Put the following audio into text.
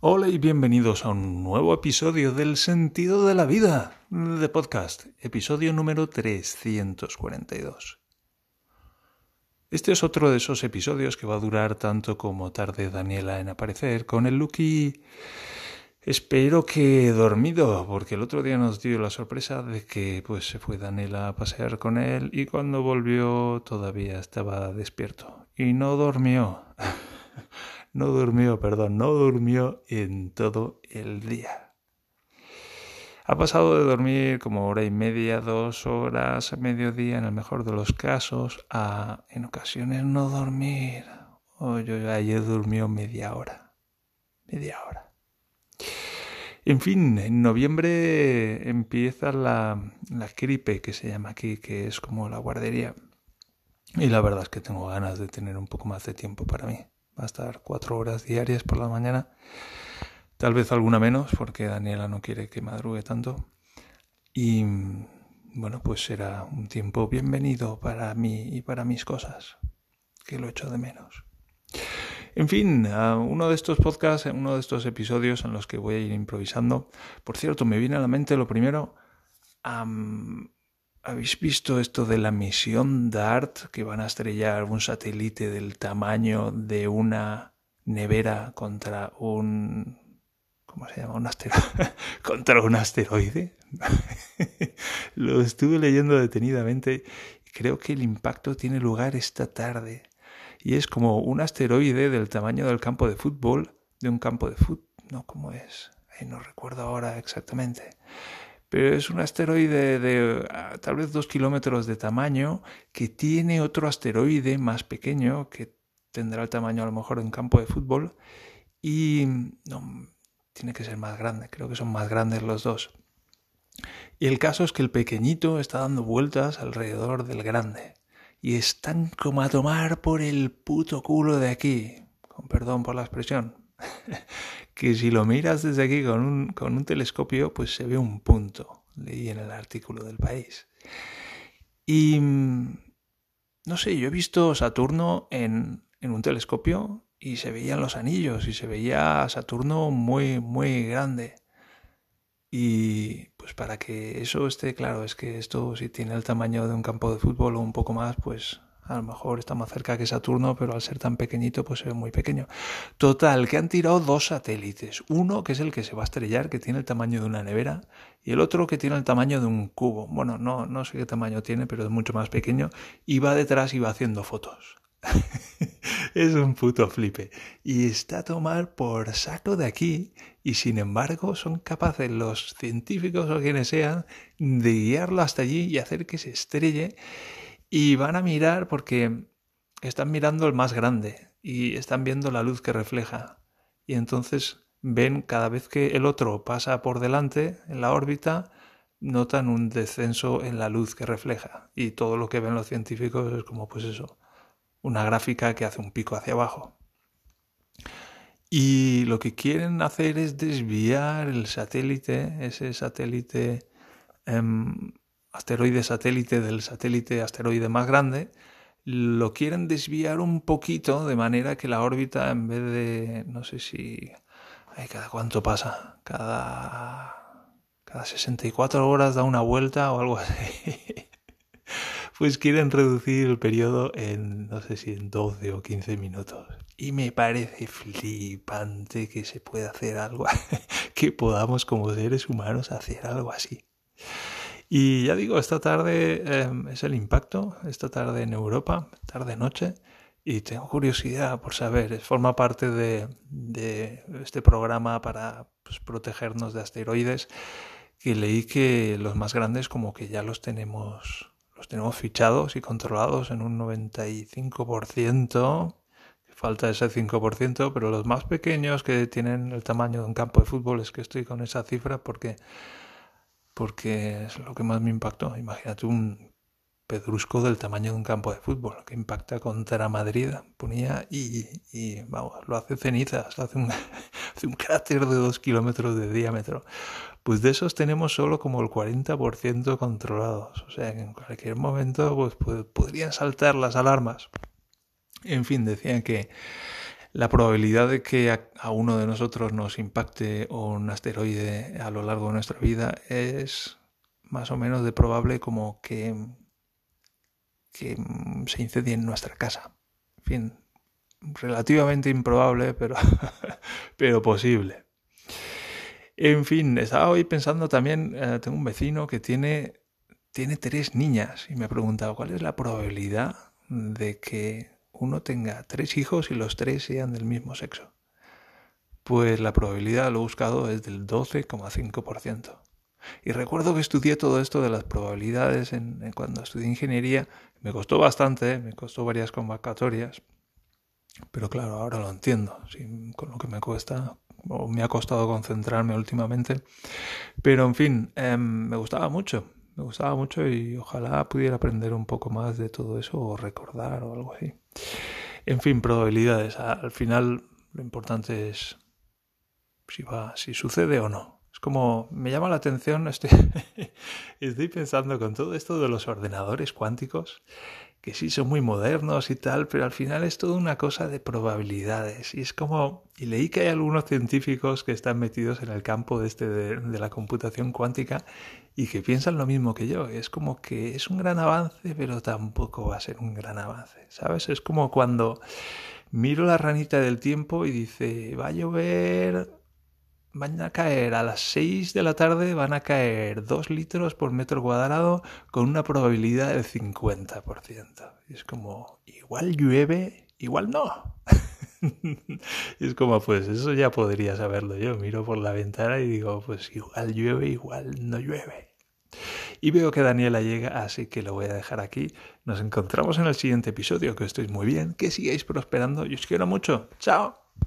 Hola y bienvenidos a un nuevo episodio del Sentido de la Vida de podcast, episodio número 342. Este es otro de esos episodios que va a durar tanto como tarde Daniela en aparecer con el Lucky. Espero que dormido, porque el otro día nos dio la sorpresa de que pues se fue Daniela a pasear con él y cuando volvió todavía estaba despierto y no durmió. No durmió, perdón, no durmió en todo el día. Ha pasado de dormir como hora y media, dos horas, a mediodía en el mejor de los casos, a en ocasiones no dormir. Oye, ayer durmió media hora. Media hora. En fin, en noviembre empieza la, la gripe que se llama aquí, que es como la guardería. Y la verdad es que tengo ganas de tener un poco más de tiempo para mí. Va a estar cuatro horas diarias por la mañana. Tal vez alguna menos, porque Daniela no quiere que madrugue tanto. Y bueno, pues será un tiempo bienvenido para mí y para mis cosas, que lo echo de menos. En fin, uno de estos podcasts, uno de estos episodios en los que voy a ir improvisando. Por cierto, me viene a la mente lo primero. ¿Habéis visto esto de la misión DART que van a estrellar un satélite del tamaño de una nevera contra un ¿cómo se llama? Un asteroide contra un asteroide. Lo estuve leyendo detenidamente y creo que el impacto tiene lugar esta tarde y es como un asteroide del tamaño del campo de fútbol, de un campo de fútbol, no cómo es, no recuerdo ahora exactamente pero es un asteroide de tal vez dos kilómetros de tamaño que tiene otro asteroide más pequeño que tendrá el tamaño a lo mejor de un campo de fútbol y no, tiene que ser más grande, creo que son más grandes los dos. Y el caso es que el pequeñito está dando vueltas alrededor del grande y están como a tomar por el puto culo de aquí, con perdón por la expresión, que si lo miras desde aquí con un, con un telescopio, pues se ve un punto, leí en el artículo del país. Y mm, no sé, yo he visto Saturno en, en un telescopio y se veían los anillos y se veía Saturno muy, muy grande. Y pues para que eso esté claro, es que esto si tiene el tamaño de un campo de fútbol o un poco más, pues a lo mejor está más cerca que Saturno, pero al ser tan pequeñito, pues se ve muy pequeño. Total, que han tirado dos satélites. Uno que es el que se va a estrellar, que tiene el tamaño de una nevera, y el otro que tiene el tamaño de un cubo. Bueno, no, no sé qué tamaño tiene, pero es mucho más pequeño. Y va detrás y va haciendo fotos. es un puto flipe. Y está a tomar por saco de aquí. Y sin embargo, son capaces los científicos o quienes sean de guiarlo hasta allí y hacer que se estrelle y van a mirar porque están mirando el más grande y están viendo la luz que refleja. Y entonces ven cada vez que el otro pasa por delante en la órbita, notan un descenso en la luz que refleja. Y todo lo que ven los científicos es como pues eso, una gráfica que hace un pico hacia abajo. Y lo que quieren hacer es desviar el satélite, ese satélite em, asteroide satélite del satélite asteroide más grande, lo quieren desviar un poquito de manera que la órbita en vez de, no sé si, ay, cada cuánto pasa, cada, cada 64 horas da una vuelta o algo así. pues quieren reducir el periodo en, no sé si en 12 o 15 minutos. Y me parece flipante que se pueda hacer algo, que podamos como seres humanos hacer algo así. Y ya digo, esta tarde em, es el impacto, esta tarde en Europa, tarde-noche, y tengo curiosidad por saber, forma parte de, este programa para pues, protegernos de asteroides, que leí que los más grandes como que ya los tenemos, los tenemos fichados y controlados en un 95%, falta ese 5%, pero los más pequeños que tienen el tamaño de un campo de fútbol es que estoy con esa cifra porque porque es lo que más me impactó. Imagínate un pedrusco del tamaño de un campo de fútbol que impacta contra Madrid, ponía y, y vamos, lo hace cenizas, hace un, hace un cráter de dos kilómetros de diámetro. Pues de esos tenemos solo como el 40% controlados. O sea que en cualquier momento pues, podrían saltar las alarmas. En fin, decían que La probabilidad de que a, uno de nosotros nos impacte un asteroide a lo largo de nuestra vida es más o menos de probable como que, que se incendie en nuestra casa. En fin, relativamente improbable, pero, pero posible. En fin, estaba hoy pensando también, eh, tengo un vecino que tiene, tiene tres niñas y me ha preguntado cuál es la probabilidad de que uno tenga tres hijos y los tres sean del mismo sexo. Pues la probabilidad, lo buscado, es del 12,5%. Y recuerdo que estudié todo esto de las probabilidades en, cuando estudié ingeniería. Me costó bastante, me costó varias convocatorias. Pero claro, ahora lo entiendo, con lo que me cuesta, o me ha costado concentrarme últimamente. Pero en fin, em, me gustaba mucho, me gustaba mucho y ojalá pudiera aprender un poco más de todo eso o recordar o algo así. En fin, probabilidades. Al final lo importante es si va, si sucede o no. Como me llama la atención, estoy, estoy pensando con todo esto de los ordenadores cuánticos que sí son muy modernos y tal, pero al final es toda una cosa de probabilidades. Y es como, y leí que hay algunos científicos que están metidos en el campo de, este de, la computación cuántica y que piensan lo mismo que yo. Es como que es un gran avance, pero tampoco va a ser un gran avance. ¿Sabes? Es como cuando miro la ranita del tiempo y dice, va a llover van a caer a las 6 de la tarde, van a caer 2 litros por metro cuadrado con una probabilidad del 50%. Y es como, igual llueve, igual no. es como, pues eso ya podría saberlo yo. Miro por la ventana y digo, pues igual llueve, igual no llueve. Y veo que Daniela llega, así que lo voy a dejar aquí. Nos encontramos en el siguiente episodio, que estéis muy bien, que sigáis prosperando y os quiero mucho. Chao.